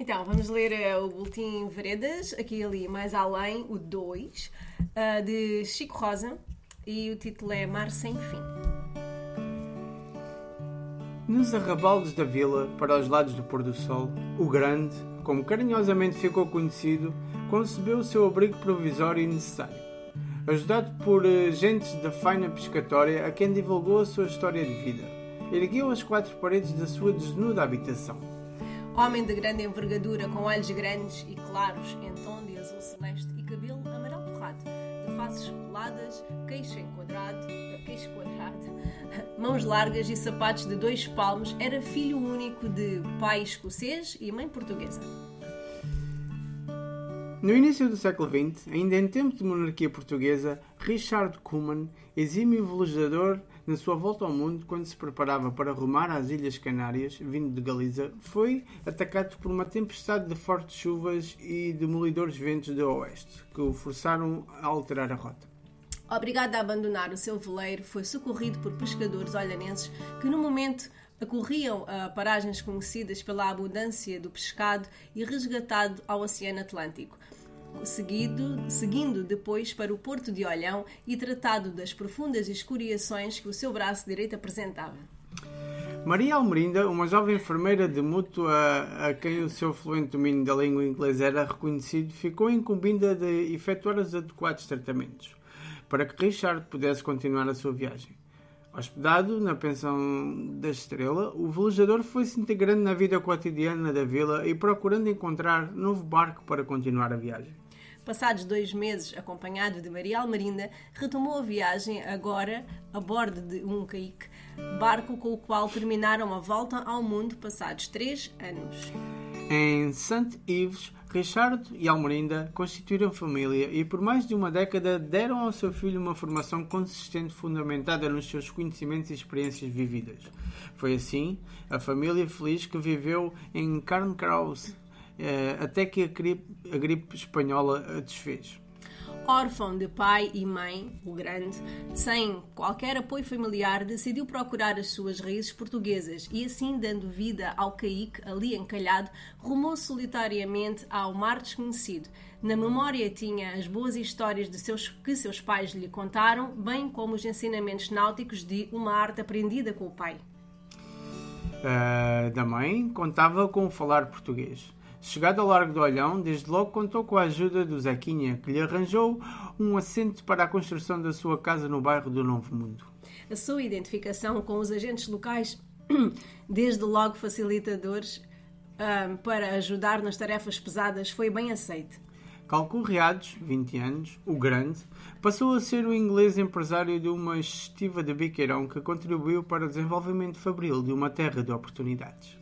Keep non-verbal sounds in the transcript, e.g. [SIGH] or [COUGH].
Então, vamos ler uh, o Boletim Veredas, aqui ali mais além, o 2, uh, de Chico Rosa, e o título é Mar Sem Fim. Nos arrabaldes da vila, para os lados do pôr do sol, o Grande, como carinhosamente ficou conhecido, concebeu o seu abrigo provisório e necessário. Ajudado por uh, gentes da faina pescatória a quem divulgou a sua história de vida, ergueu as quatro paredes da sua desnuda habitação Homem de grande envergadura, com olhos grandes e claros, em tom de azul celeste e cabelo amarelo torrado, de faces peladas, queixo enquadrado, queixo quadrado, [LAUGHS] mãos largas e sapatos de dois palmos, era filho único de pai escocês e mãe portuguesa. No início do século XX, ainda em tempo de monarquia portuguesa, Richard Cuman, exímio velejador na sua volta ao mundo, quando se preparava para rumar às Ilhas Canárias, vindo de Galiza, foi atacado por uma tempestade de fortes chuvas e demolidores ventos do oeste, que o forçaram a alterar a rota. Obrigado a abandonar o seu veleiro, foi socorrido por pescadores olhanenses que, no momento, acorriam a paragens conhecidas pela abundância do pescado e resgatado ao Oceano Atlântico seguido, seguindo depois para o Porto de Olhão e tratado das profundas escoriações que o seu braço direito apresentava. Maria Almerinda, uma jovem enfermeira de mútua a quem o seu fluente domínio da língua inglesa era reconhecido, ficou incumbida de efetuar os adequados tratamentos para que Richard pudesse continuar a sua viagem. Hospedado na pensão da Estrela, o velejador foi-se integrando na vida cotidiana da vila e procurando encontrar novo barco para continuar a viagem. Passados dois meses, acompanhado de Maria Almarinda, retomou a viagem agora a bordo de um caique, barco com o qual terminaram a volta ao mundo passados três anos. Em St. Ives, Richard e Almerinda constituíram família e por mais de uma década deram ao seu filho uma formação consistente fundamentada nos seus conhecimentos e experiências vividas. Foi assim a família feliz que viveu em Carnkraus eh, até que a gripe, a gripe espanhola a desfez órfão de pai e mãe, o grande, sem qualquer apoio familiar, decidiu procurar as suas raízes portuguesas e, assim, dando vida ao caique ali encalhado, rumou solitariamente ao mar desconhecido. Na memória tinha as boas histórias de seus, que seus pais lhe contaram, bem como os ensinamentos náuticos de uma arte aprendida com o pai. Uh, da mãe contava com falar português Chegado ao Largo do Olhão, desde logo contou com a ajuda do Zequinha, que lhe arranjou um assento para a construção da sua casa no bairro do Novo Mundo. A sua identificação com os agentes locais, [CLEARS THROAT] desde logo facilitadores um, para ajudar nas tarefas pesadas, foi bem aceite. Calcurreados, 20 anos, o grande, passou a ser o inglês empresário de uma estiva de biqueirão que contribuiu para o desenvolvimento fabril de uma terra de oportunidades.